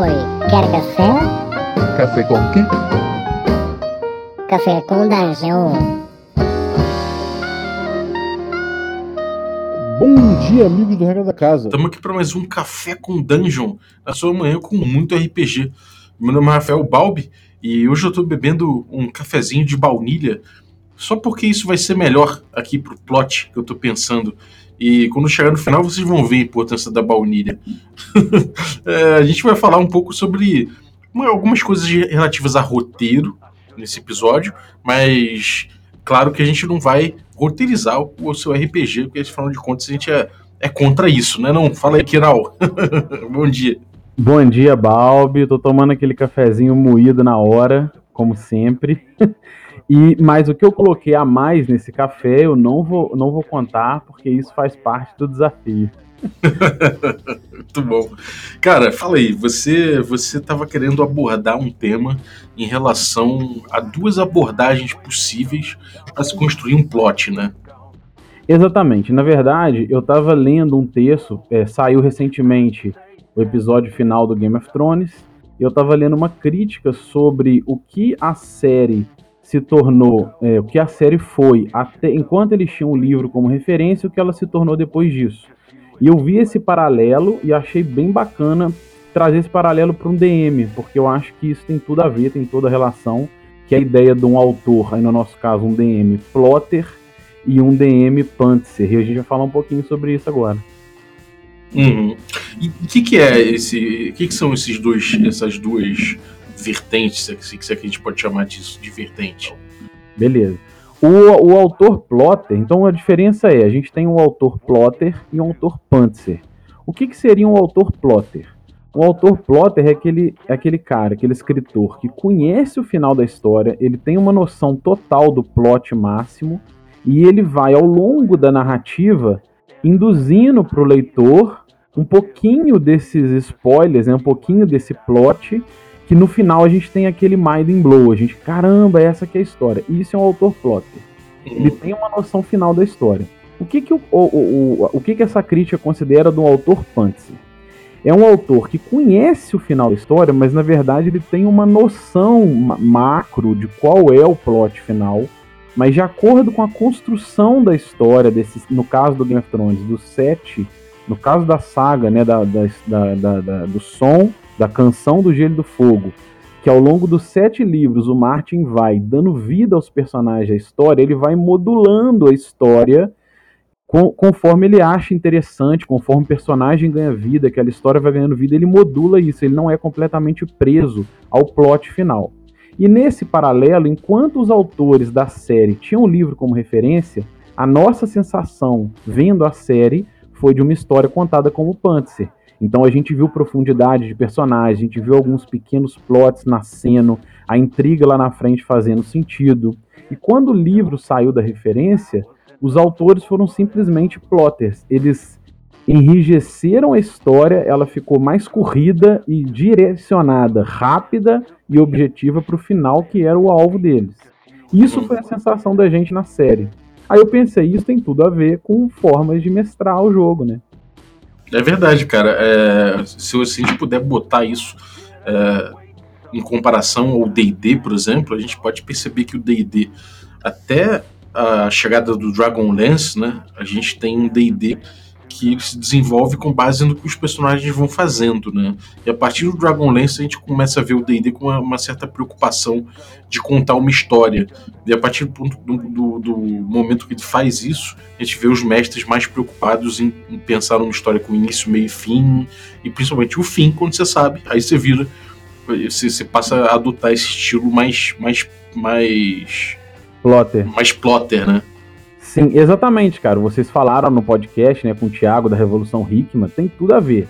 foi? Quer café? Café com quê? Café com dungeon. Bom dia, amigos do Regra da Casa. Estamos aqui para mais um Café com Dungeon, na sua manhã com muito RPG. Meu nome é Rafael Balbi e hoje eu estou bebendo um cafezinho de baunilha, só porque isso vai ser melhor aqui pro plot que eu estou pensando. E quando chegar no final vocês vão ver a importância da baunilha. é, a gente vai falar um pouco sobre algumas coisas relativas a roteiro nesse episódio, mas claro que a gente não vai roteirizar o seu RPG, porque afinal de contas a gente é, é contra isso, né? Não, fala aí, Kiral. Bom dia. Bom dia, Balbi. Tô tomando aquele cafezinho moído na hora, como sempre. E, mas o que eu coloquei a mais nesse café eu não vou, não vou contar, porque isso faz parte do desafio. Muito bom. Cara, fala aí, você você estava querendo abordar um tema em relação a duas abordagens possíveis para se construir um plot, né? Exatamente. Na verdade, eu estava lendo um texto, é, saiu recentemente o episódio final do Game of Thrones, e eu estava lendo uma crítica sobre o que a série se tornou, é, o que a série foi, até enquanto eles tinham o livro como referência, o que ela se tornou depois disso. E eu vi esse paralelo e achei bem bacana trazer esse paralelo para um DM, porque eu acho que isso tem tudo a ver, tem toda a relação, que é a ideia de um autor, aí no nosso caso um DM plotter e um DM pantser. E a gente vai falar um pouquinho sobre isso agora. Uhum. E o que, que é esse. O que, que são esses dois, essas duas vertente, se, se, a gente pode chamar disso de vertente. Beleza. O, o autor plotter, então a diferença é, a gente tem um autor plotter e um autor pantser. O que, que seria um autor plotter? O autor plotter é aquele, é aquele cara, aquele escritor que conhece o final da história, ele tem uma noção total do plot máximo e ele vai ao longo da narrativa induzindo para o leitor um pouquinho desses spoilers, né, um pouquinho desse plot que no final a gente tem aquele mind blow, a gente, caramba, essa que é a história. E isso é um autor plotter. Ele tem uma noção final da história. O que que, o, o, o, o que, que essa crítica considera do autor fantasy? É um autor que conhece o final da história, mas na verdade ele tem uma noção macro de qual é o plot final, mas de acordo com a construção da história, desse, no caso do Game of Thrones, do sete, no caso da saga, né, da, da, da, da do som da Canção do Gelo e do Fogo, que ao longo dos sete livros o Martin vai dando vida aos personagens da história, ele vai modulando a história conforme ele acha interessante, conforme o personagem ganha vida, aquela história vai ganhando vida, ele modula isso, ele não é completamente preso ao plot final. E nesse paralelo, enquanto os autores da série tinham o livro como referência, a nossa sensação vendo a série foi de uma história contada como Panther então a gente viu profundidade de personagem, a gente viu alguns pequenos plots nascendo, a intriga lá na frente fazendo sentido. E quando o livro saiu da referência, os autores foram simplesmente plotters. Eles enrijeceram a história, ela ficou mais corrida e direcionada, rápida e objetiva para o final, que era o alvo deles. Isso foi a sensação da gente na série. Aí eu pensei, isso tem tudo a ver com formas de mestrar o jogo, né? É verdade, cara. É, se, a gente puder botar isso é, em comparação ao D&D, por exemplo, a gente pode perceber que o D&D, até a chegada do Dragonlance, né, a gente tem um D&D que se desenvolve com base no que os personagens vão fazendo, né? E a partir do Dragonlance a gente começa a ver o D&D com uma, uma, certa preocupação de contar uma história. E a partir do, do, do, do, momento que ele faz isso, a gente vê os mestres mais preocupados em, em, pensar numa história com início, meio e fim, e principalmente o fim, quando você sabe, aí você vira, você, você passa a adotar esse estilo mais, mais, mais plotter, mais plotter, né? Sim, exatamente, cara. Vocês falaram no podcast, né, com o Thiago da Revolução Hickman, tem tudo a ver.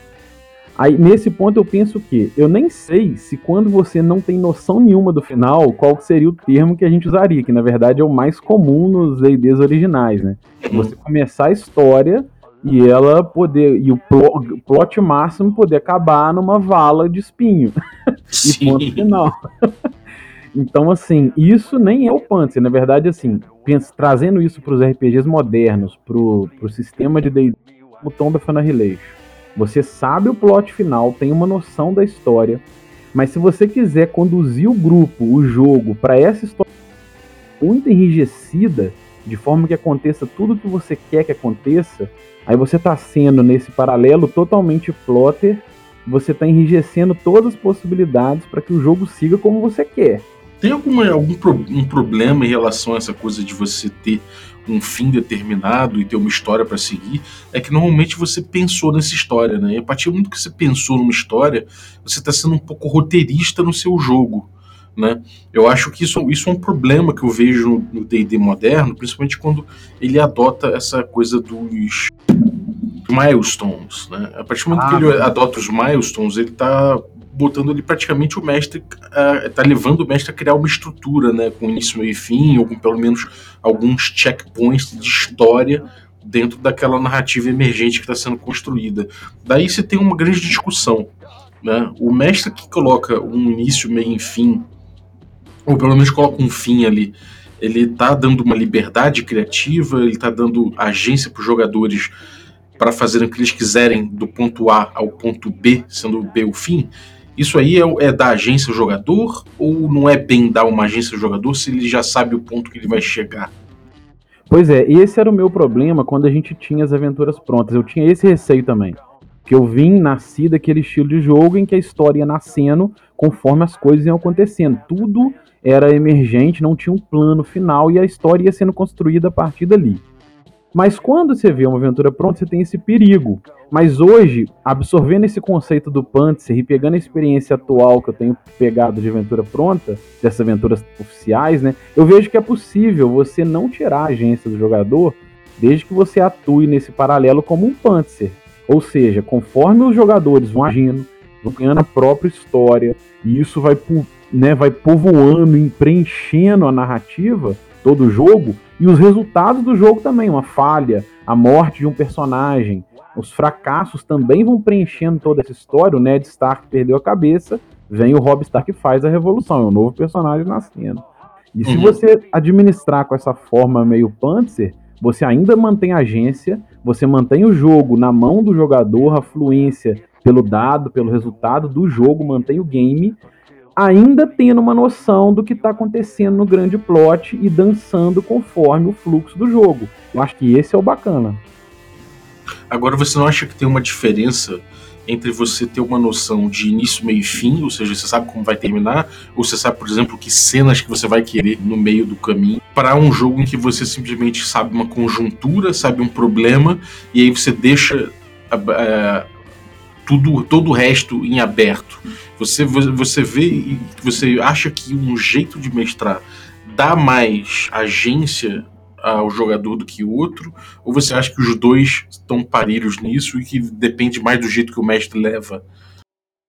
Aí, nesse ponto, eu penso que eu nem sei se quando você não tem noção nenhuma do final, qual seria o termo que a gente usaria, que na verdade é o mais comum nos D&Ds originais, né? Você começar a história e ela poder, e o plot, plot máximo poder acabar numa vala de espinho. e ponto final. Então, assim, isso nem é o Panzer. Na verdade, assim, trazendo isso para os RPGs modernos, para o sistema de D&D, o Tomb of Annihilation, Você sabe o plot final, tem uma noção da história, mas se você quiser conduzir o grupo, o jogo, para essa história muito enrijecida, de forma que aconteça tudo o que você quer que aconteça, aí você está sendo nesse paralelo totalmente plotter, você está enrijecendo todas as possibilidades para que o jogo siga como você quer. Tem alguma, algum pro, um problema em relação a essa coisa de você ter um fim determinado e ter uma história para seguir? É que normalmente você pensou nessa história, né? E a partir do momento que você pensou numa história, você está sendo um pouco roteirista no seu jogo. Né? Eu acho que isso, isso é um problema que eu vejo no D&D moderno, principalmente quando ele adota essa coisa dos milestones, né? A partir do momento ah, que ele adota os milestones, ele está botando ali praticamente o mestre, uh, tá levando o mestre a criar uma estrutura, né, com início, meio e fim, ou com pelo menos alguns checkpoints de história dentro daquela narrativa emergente que está sendo construída. Daí você tem uma grande discussão, né? O mestre que coloca um início, meio e fim ou pelo menos coloca um fim ali. Ele está dando uma liberdade criativa, ele está dando agência para os jogadores para fazerem o que eles quiserem do ponto A ao ponto B, sendo o B o fim. Isso aí é, é da agência jogador ou não é bem dar uma agência jogador se ele já sabe o ponto que ele vai chegar? Pois é, esse era o meu problema quando a gente tinha as aventuras prontas. Eu tinha esse receio também. Que eu vim, nasci daquele estilo de jogo em que a história ia nascendo conforme as coisas iam acontecendo. Tudo era emergente, não tinha um plano final e a história ia sendo construída a partir dali. Mas quando você vê uma aventura pronta, você tem esse perigo. Mas hoje, absorvendo esse conceito do Panther e pegando a experiência atual que eu tenho pegado de aventura pronta, dessas aventuras oficiais, né? Eu vejo que é possível você não tirar a agência do jogador desde que você atue nesse paralelo como um Panther. Ou seja, conforme os jogadores vão agindo, vão ganhando a própria história, e isso vai né, vai povoando e preenchendo a narrativa, todo o jogo, e os resultados do jogo também, uma falha, a morte de um personagem, os fracassos também vão preenchendo toda essa história. O Ned Stark perdeu a cabeça, vem o Robb Stark que faz a revolução, é um novo personagem nascendo. E se uhum. você administrar com essa forma meio Panzer, você ainda mantém a agência, você mantém o jogo na mão do jogador, a fluência pelo dado, pelo resultado do jogo, mantém o game, ainda tendo uma noção do que está acontecendo no grande plot e dançando conforme o fluxo do jogo. Eu acho que esse é o bacana. Agora, você não acha que tem uma diferença entre você ter uma noção de início, meio e fim, ou seja, você sabe como vai terminar, ou você sabe, por exemplo, que cenas que você vai querer no meio do caminho, para um jogo em que você simplesmente sabe uma conjuntura, sabe um problema, e aí você deixa uh, tudo, todo o resto em aberto. Você, você vê e você acha que um jeito de mestrar dá mais agência ao jogador do que o outro? Ou você acha que os dois estão parelhos nisso e que depende mais do jeito que o mestre leva?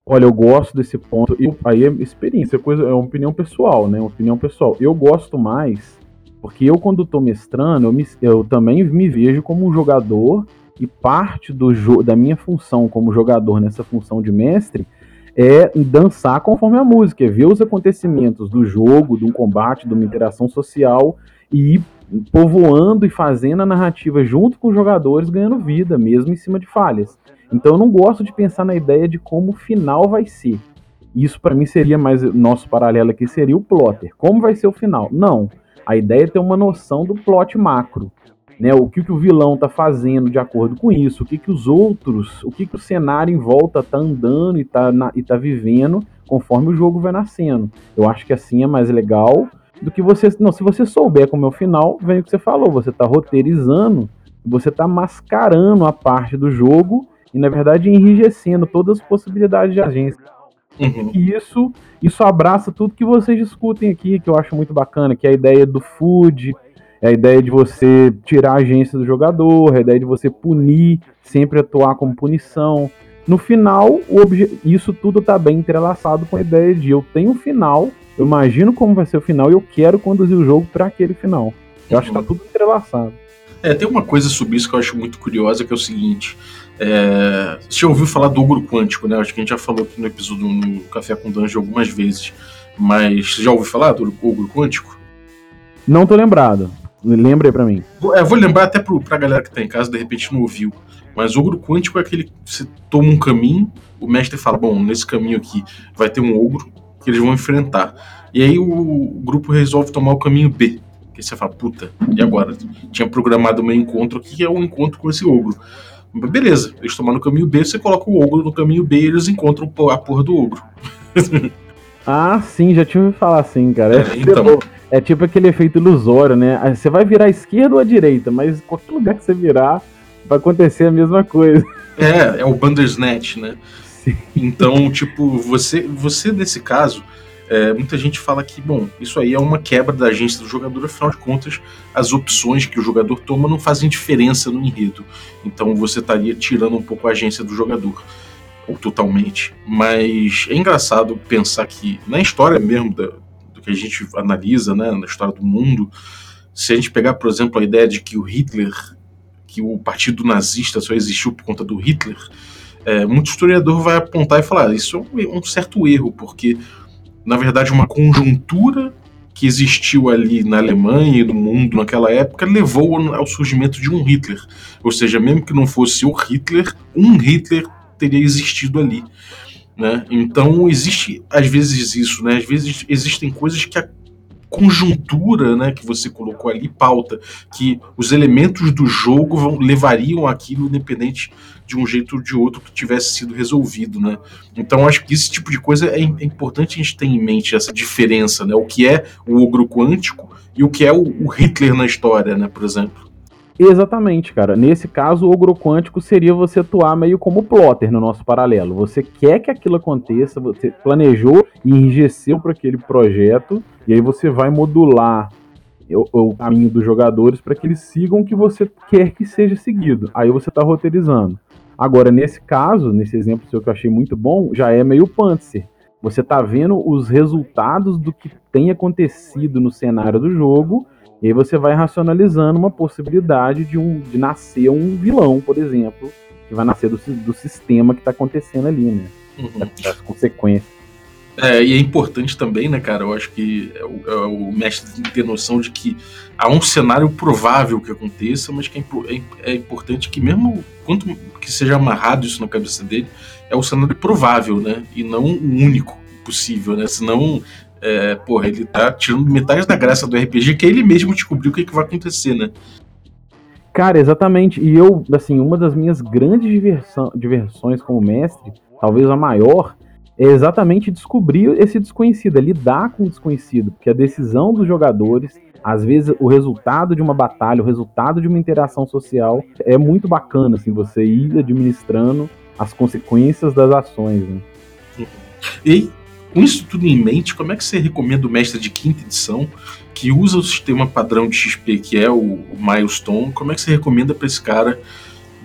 Olha, eu gosto desse ponto. Eu, aí é experiência, é coisa, é uma opinião pessoal, né? Uma opinião pessoal. Eu gosto mais porque eu, quando estou mestrando, eu, me, eu também me vejo como um jogador e parte do da minha função como jogador nessa função de mestre é dançar conforme a música, é ver os acontecimentos do jogo, de um combate, de uma interação social e ir povoando e fazendo a narrativa junto com os jogadores, ganhando vida, mesmo em cima de falhas. Então eu não gosto de pensar na ideia de como o final vai ser. Isso para mim seria mais nosso paralelo aqui seria o plotter. Como vai ser o final? Não. A ideia é ter uma noção do plot macro. Né, o que, que o vilão está fazendo de acordo com isso, o que, que os outros, o que, que o cenário em volta está andando e está e tá vivendo conforme o jogo vai nascendo. Eu acho que assim é mais legal do que você. Não, se você souber como é o final, vem o que você falou, você está roteirizando, você está mascarando a parte do jogo e, na verdade, enrijecendo todas as possibilidades de agência. Uhum. E isso, isso abraça tudo que vocês discutem aqui, que eu acho muito bacana, que é a ideia do food, é a ideia de você tirar a agência do jogador, é a ideia de você punir, sempre atuar como punição. No final, isso tudo está bem entrelaçado com a ideia de eu tenho um final, eu imagino como vai ser o final e eu quero conduzir o jogo para aquele final. Eu acho que está tudo entrelaçado. É, tem uma coisa sobre isso que eu acho muito curiosa, que é o seguinte. É, você já ouviu falar do ogro quântico, né? Acho que a gente já falou aqui no episódio no Café com Dungeon algumas vezes. Mas você já ouviu falar do ogro quântico? Não tô lembrado. Lembra aí pra mim. É, vou lembrar até pro, pra galera que tá em casa, de repente não ouviu. Mas ogro quântico é aquele que você toma um caminho, o mestre fala: bom, nesse caminho aqui vai ter um ogro que eles vão enfrentar. E aí o, o grupo resolve tomar o caminho B. Que você fala, puta, e agora? Tinha programado meu encontro aqui, que é um encontro com esse ogro. Beleza, eles tomaram o caminho B, você coloca o ogro no caminho B e eles encontram a porra do ogro. ah, sim, já tinha ouvido falar assim, cara. É, então. É tipo aquele efeito ilusório, né? Você vai virar à esquerda ou à direita, mas qualquer lugar que você virar, vai acontecer a mesma coisa. É, é o Bandersnatch, né? Sim. Então, tipo, você, você nesse caso, é, muita gente fala que, bom, isso aí é uma quebra da agência do jogador, afinal de contas, as opções que o jogador toma não fazem diferença no enredo. Então você estaria tirando um pouco a agência do jogador ou totalmente. Mas é engraçado pensar que na história mesmo da, que a gente analisa, né, na história do mundo, se a gente pegar, por exemplo, a ideia de que o Hitler, que o partido nazista só existiu por conta do Hitler, é, muito historiador vai apontar e falar isso é um certo erro, porque na verdade uma conjuntura que existiu ali na Alemanha e no mundo naquela época levou ao surgimento de um Hitler. Ou seja, mesmo que não fosse o Hitler, um Hitler teria existido ali. Né? Então existe às vezes isso, né? Às vezes existem coisas que a conjuntura, né, que você colocou ali pauta, que os elementos do jogo vão, levariam aquilo independente de um jeito ou de outro que tivesse sido resolvido, né? Então acho que esse tipo de coisa é, é importante a gente ter em mente essa diferença, né? O que é o ogro quântico e o que é o, o Hitler na história, né? Por exemplo. Exatamente, cara. Nesse caso, o ogro quântico seria você atuar meio como plotter no nosso paralelo. Você quer que aquilo aconteça, você planejou e enrijeceu para aquele projeto, e aí você vai modular o, o caminho dos jogadores para que eles sigam o que você quer que seja seguido. Aí você está roteirizando. Agora, nesse caso, nesse exemplo seu que eu achei muito bom, já é meio Panzer. Você está vendo os resultados do que tem acontecido no cenário do jogo e aí você vai racionalizando uma possibilidade de, um, de nascer um vilão, por exemplo, que vai nascer do, do sistema que está acontecendo ali, né? Uhum. Das consequências. É, e é importante também, né, cara? Eu acho que é o, é o, mestre ter noção de que há um cenário provável que aconteça, mas que é, é, é, importante que, mesmo quanto que seja amarrado isso na cabeça dele, é o cenário provável, né? E não o único possível, né? Senão é, porra, ele tá tirando metade da graça do RPG que ele mesmo descobriu o que, que vai acontecer, né? Cara, exatamente. E eu, assim, uma das minhas grandes diversão, diversões como mestre, talvez a maior, é exatamente descobrir esse desconhecido, é lidar com o desconhecido, porque a decisão dos jogadores, às vezes o resultado de uma batalha, o resultado de uma interação social é muito bacana, assim, você ir administrando as consequências das ações. Né? E com isso tudo em mente, como é que você recomenda o mestre de quinta edição, que usa o sistema padrão de XP, que é o, Milestone, como é que você recomenda para esse cara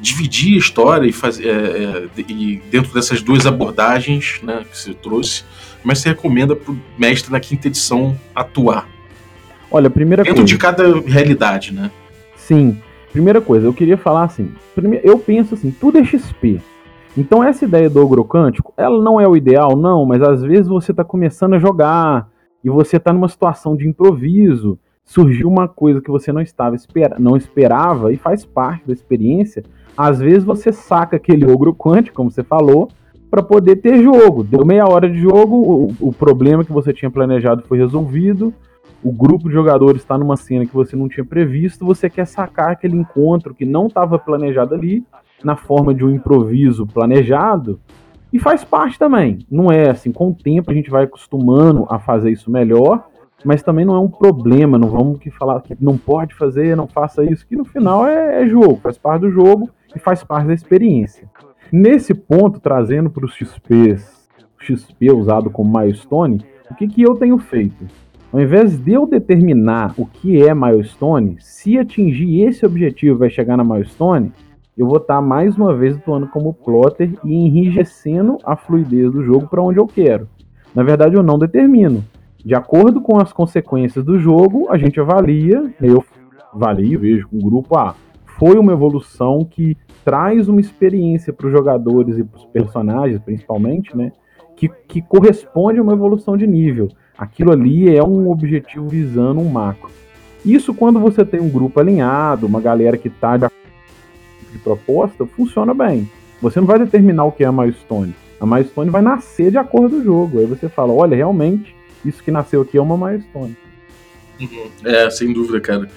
dividir a história e, fazer, é, é, e dentro dessas duas abordagens né, que você trouxe, como é que você recomenda para o mestre na quinta edição atuar? Olha, primeira dentro coisa... de cada realidade, né? Sim. Primeira coisa, eu queria falar assim, eu penso assim, tudo é XP. Então essa ideia do ogro cântico, ela não é o ideal, não, mas às vezes você está começando a jogar e você está numa situação de improviso, surgiu uma coisa que você não estava não esperava e faz parte da experiência. Às vezes você saca aquele ogro quântico, como você falou, para poder ter jogo. Deu meia hora de jogo, o, o problema que você tinha planejado foi resolvido, o grupo de jogadores está numa cena que você não tinha previsto, você quer sacar aquele encontro que não estava planejado ali na forma de um improviso planejado e faz parte também. Não é assim, com o tempo a gente vai acostumando a fazer isso melhor, mas também não é um problema, não vamos que falar que não pode fazer, não faça isso, que no final é, é jogo, faz parte do jogo e faz parte da experiência. Nesse ponto, trazendo para os XPs, XP usado como milestone, o que, que eu tenho feito? Ao invés de eu determinar o que é milestone, se atingir esse objetivo vai chegar na milestone, eu vou estar mais uma vez atuando como plotter e enrijecendo a fluidez do jogo para onde eu quero. Na verdade, eu não determino. De acordo com as consequências do jogo, a gente avalia, eu avalio, vejo com o grupo, ah, foi uma evolução que traz uma experiência para os jogadores e para os personagens, principalmente, né? Que, que corresponde a uma evolução de nível. Aquilo ali é um objetivo visando um macro. Isso quando você tem um grupo alinhado, uma galera que está de, de proposta, funciona bem. Você não vai determinar o que é a milestone. A milestone vai nascer de acordo com o jogo. Aí você fala, olha, realmente, isso que nasceu aqui é uma milestone. Uhum. É, sem dúvida, cara.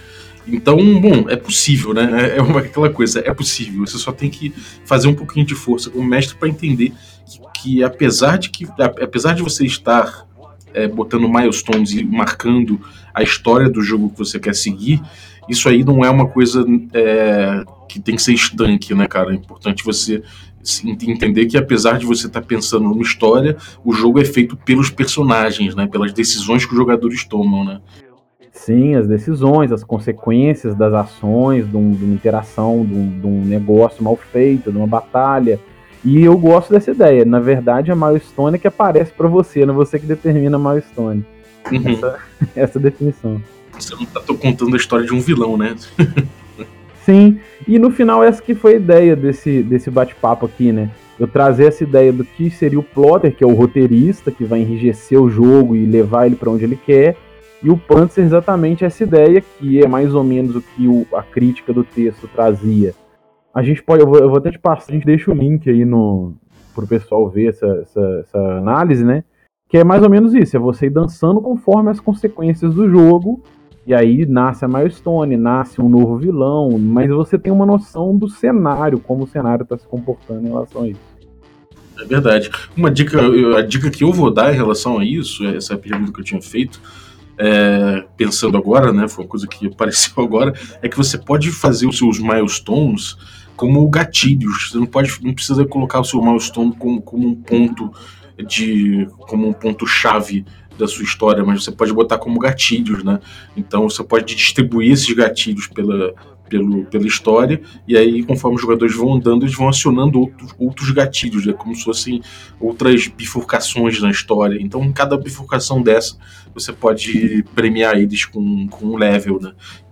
Então, bom, é possível, né? É, é uma, aquela coisa, é possível. Você só tem que fazer um pouquinho de força como mestre para entender que, que, apesar de que apesar de você estar é, botando milestones e marcando a história do jogo que você quer seguir, isso aí não é uma coisa é, que tem que ser estanque, né, cara? É importante você entender que apesar de você estar tá pensando numa história, o jogo é feito pelos personagens, né? Pelas decisões que os jogadores tomam, né? Sim, as decisões, as consequências das ações, de, um, de uma interação, de um, de um, negócio mal feito, de uma batalha. E eu gosto dessa ideia. Na verdade, a milestone é que aparece para você, não é você que determina a milestone. Uhum. Essa, essa definição. Você não tá contando a história de um vilão, né? Sim, e no final essa que foi a ideia desse, desse bate-papo aqui, né? Eu trazer essa ideia do que seria o plotter, que é o roteirista, que vai enrijecer o jogo e levar ele para onde ele quer, e o Panther exatamente essa ideia, que é mais ou menos o que o, a crítica do texto trazia. A gente pode, eu vou, eu vou até te passar, a gente deixa o link aí no pro pessoal ver essa, essa, essa análise, né? Que é mais ou menos isso, é você ir dançando conforme as consequências do jogo, e aí nasce a milestone, nasce um novo vilão, mas você tem uma noção do cenário, como o cenário está se comportando em relação a isso. É verdade. Uma dica, a dica que eu vou dar em relação a isso, essa pergunta que eu tinha feito, é, pensando agora, né, foi uma coisa que apareceu agora, é que você pode fazer os seus milestones como gatilhos. Você não pode, não precisa colocar o seu milestone como, como um ponto de, como um ponto chave da sua história, mas você pode botar como gatilhos, né? Então você pode distribuir esses gatilhos pela, pelo, pela história, e aí, conforme os jogadores vão andando, eles vão acionando outros, outros gatilhos, né, como se fossem outras bifurcações na história. Então, em cada bifurcação dessa, você pode premiar eles com, com um level, né?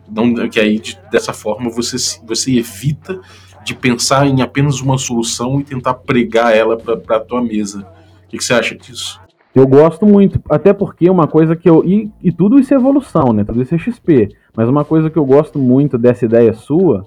Não, que aí, de, dessa forma, você, você evita de pensar em apenas uma solução e tentar pregar ela para a tua mesa. O que, que você acha disso? Eu gosto muito, até porque uma coisa que eu. E, e, tudo isso é evolução, né? Tudo isso é XP. Mas uma coisa que eu gosto muito dessa ideia sua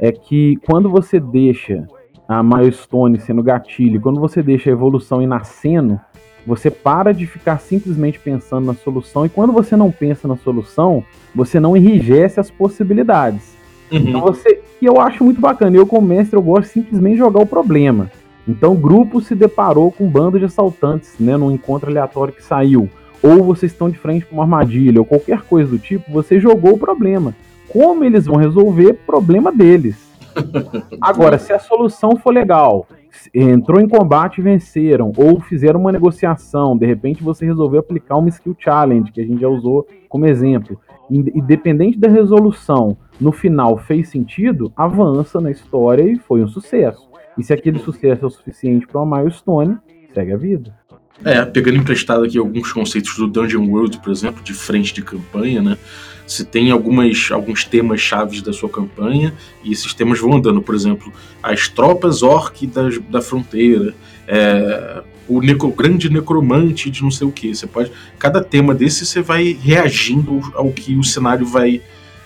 é que quando você deixa a milestone sendo gatilho, quando você deixa a evolução ir nascendo, você para de ficar simplesmente pensando na solução. E quando você não pensa na solução, você não enrijece as possibilidades. Uhum. Então você. E eu acho muito bacana. Eu, como mestre, eu gosto simplesmente de jogar o problema. Então o grupo se deparou com um bando de assaltantes, né, num encontro aleatório que saiu. Ou vocês estão de frente com uma armadilha, ou qualquer coisa do tipo, você jogou o problema. Como eles vão resolver, problema deles. Agora, se a solução for legal, entrou em combate e venceram, ou fizeram uma negociação, de repente você resolveu aplicar uma skill challenge, que a gente já usou como exemplo. Independente da resolução, no final fez sentido, avança na história e foi um sucesso. E se aquele sucesso é o suficiente para uma milestone, segue a vida. É, pegando emprestado aqui alguns conceitos do Dungeon World, por exemplo, de frente de campanha, né? Se tem algumas, alguns temas chaves da sua campanha e esses temas vão andando, por exemplo, as tropas orc da, da fronteira, é, o necro, grande necromante de não sei o que. Você pode, cada tema desse você vai reagindo ao que o cenário vai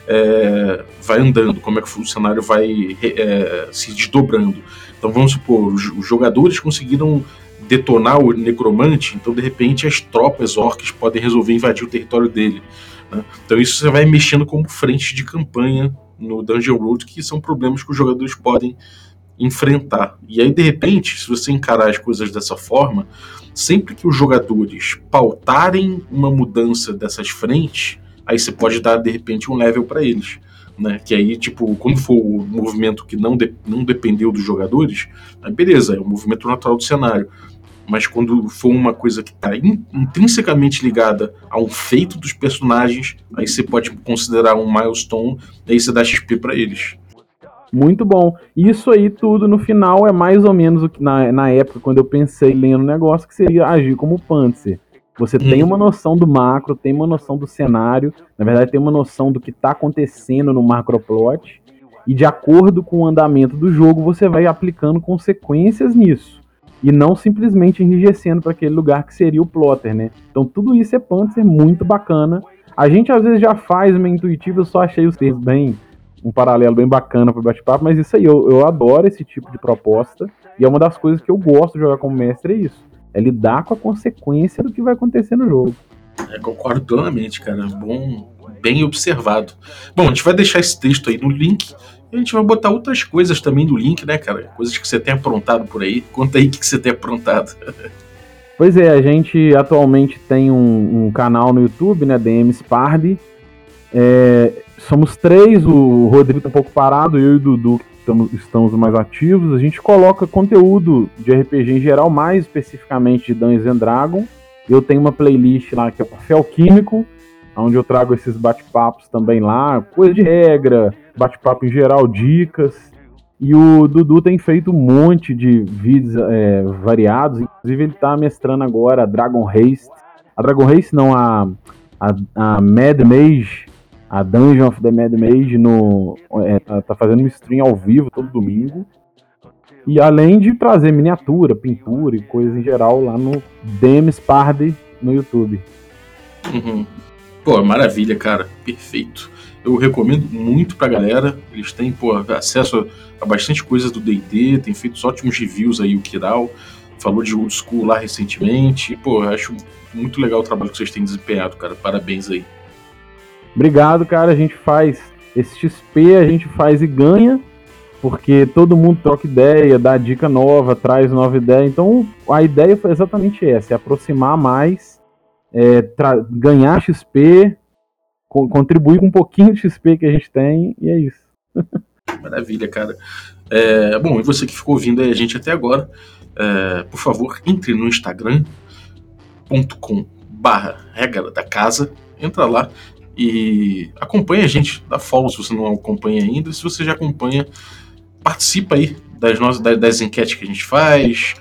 é, vai andando, como é que o cenário vai é, se desdobrando. Então vamos supor, os, jogadores conseguiram detonar o necromante, então de repente as tropas orcs podem resolver invadir o território dele. Né? Então isso você vai mexendo como frente de campanha no Dungeon World, que são problemas que os jogadores podem enfrentar. E aí, de repente, se você encarar as coisas dessa forma, sempre que os jogadores pautarem uma mudança dessas frentes, aí você pode dar, de repente, um level para eles né? Que aí, tipo, quando for o movimento que não, de, não dependeu dos jogadores, aí beleza, é o movimento natural do cenário. Mas quando for uma coisa que está in, intrinsecamente ligada a um feito dos personagens, aí você pode considerar um milestone, aí você dá XP para eles. Muito bom. Isso aí tudo no final é mais ou menos o que na, na época, quando eu pensei lendo o negócio, que seria agir como Panzer. Você tem uhum. uma noção do macro, tem uma noção do cenário, na verdade tem uma noção do que está acontecendo no macroplot, e de acordo com o andamento do jogo, você vai aplicando consequências nisso. E não simplesmente enrijecendo para aquele lugar que seria o plotter, né? Então tudo isso é Panzer muito bacana. A gente às vezes já faz meio intuitivo, eu só achei os termos bem. Um paralelo bem bacana pro bate-papo, mas isso aí, eu, eu adoro esse tipo de proposta. E é uma das coisas que eu gosto de jogar como mestre, é isso. É lidar com a consequência do que vai acontecer no jogo. É, concordo plenamente, cara. Bom, bem observado. Bom, a gente vai deixar esse texto aí no link e a gente vai botar outras coisas também no link, né, cara? Coisas que você tem aprontado por aí. Conta aí o que você tem aprontado. Pois é, a gente atualmente tem um, um canal no YouTube, né, DM Spardi. É, somos três, o Rodrigo tá um pouco parado, eu e o Dudu estamos, estamos mais ativos. A gente coloca conteúdo de RPG em geral, mais especificamente de Dungeons and Dragons. Eu tenho uma playlist lá que é Papel Químico, onde eu trago esses bate-papos também lá, coisa de regra, bate-papo em geral, dicas. E o Dudu tem feito um monte de vídeos é, variados, inclusive ele está mestrando agora a Dragon Race. A Dragon Race não, a, a, a Mad Mage, a Dungeon of the Mad Mage, no, é, tá, tá fazendo um stream ao vivo todo domingo. E além de trazer miniatura, pintura e coisas em geral lá no Demis Party no YouTube. Uhum. Pô, maravilha, cara. Perfeito. Eu recomendo muito pra galera. Eles têm, pô, acesso a bastante coisa do D&D, tem feito ótimos reviews aí, o Kiral. Falou de old school lá recentemente. Pô, acho muito legal o trabalho que vocês têm desempenhado, cara. Parabéns aí. Obrigado, cara. A gente faz esse XP, a gente faz e ganha, porque todo mundo troca ideia, dá dica nova, traz nova ideia. Então, a ideia foi exatamente essa: é aproximar mais, é, ganhar XP, co contribuir com um pouquinho de XP que a gente tem, e é isso. Maravilha, cara. É, bom, e você que ficou ouvindo a gente até agora, é, por favor, entre no instagram.com barra regra da casa, entra lá e acompanha a gente, dá follow se você não acompanha ainda, se você já acompanha, participa aí das, nossas, das, das enquetes que a gente faz,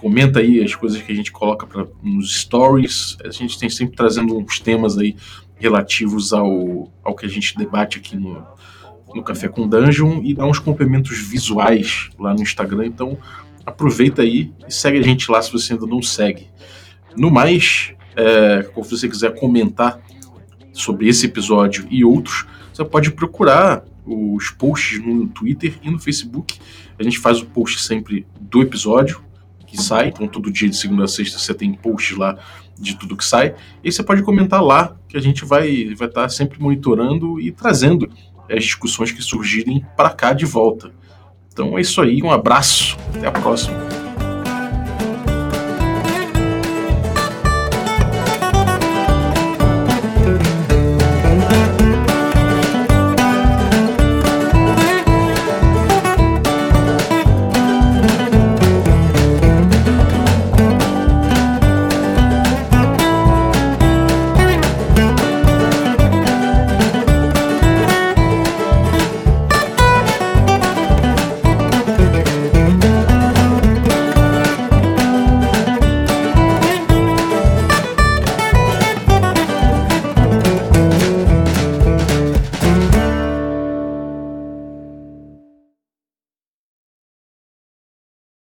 comenta aí as coisas que a gente coloca pra, nos stories, a gente tem sempre trazendo uns temas aí relativos ao, ao que a gente debate aqui no, no Café com Dungeon e dá uns complementos visuais lá no Instagram. Então aproveita aí e segue a gente lá se você ainda não segue. No mais, é, se você quiser comentar sobre esse episódio e outros, você pode procurar os posts no Twitter e no Facebook. A gente faz o post sempre do episódio que sai, então todo dia de segunda a sexta você tem posts lá de tudo que sai. E você pode comentar lá, que a gente vai vai estar tá sempre monitorando e trazendo as discussões que surgirem para cá de volta. Então é isso aí, um abraço, até a próxima.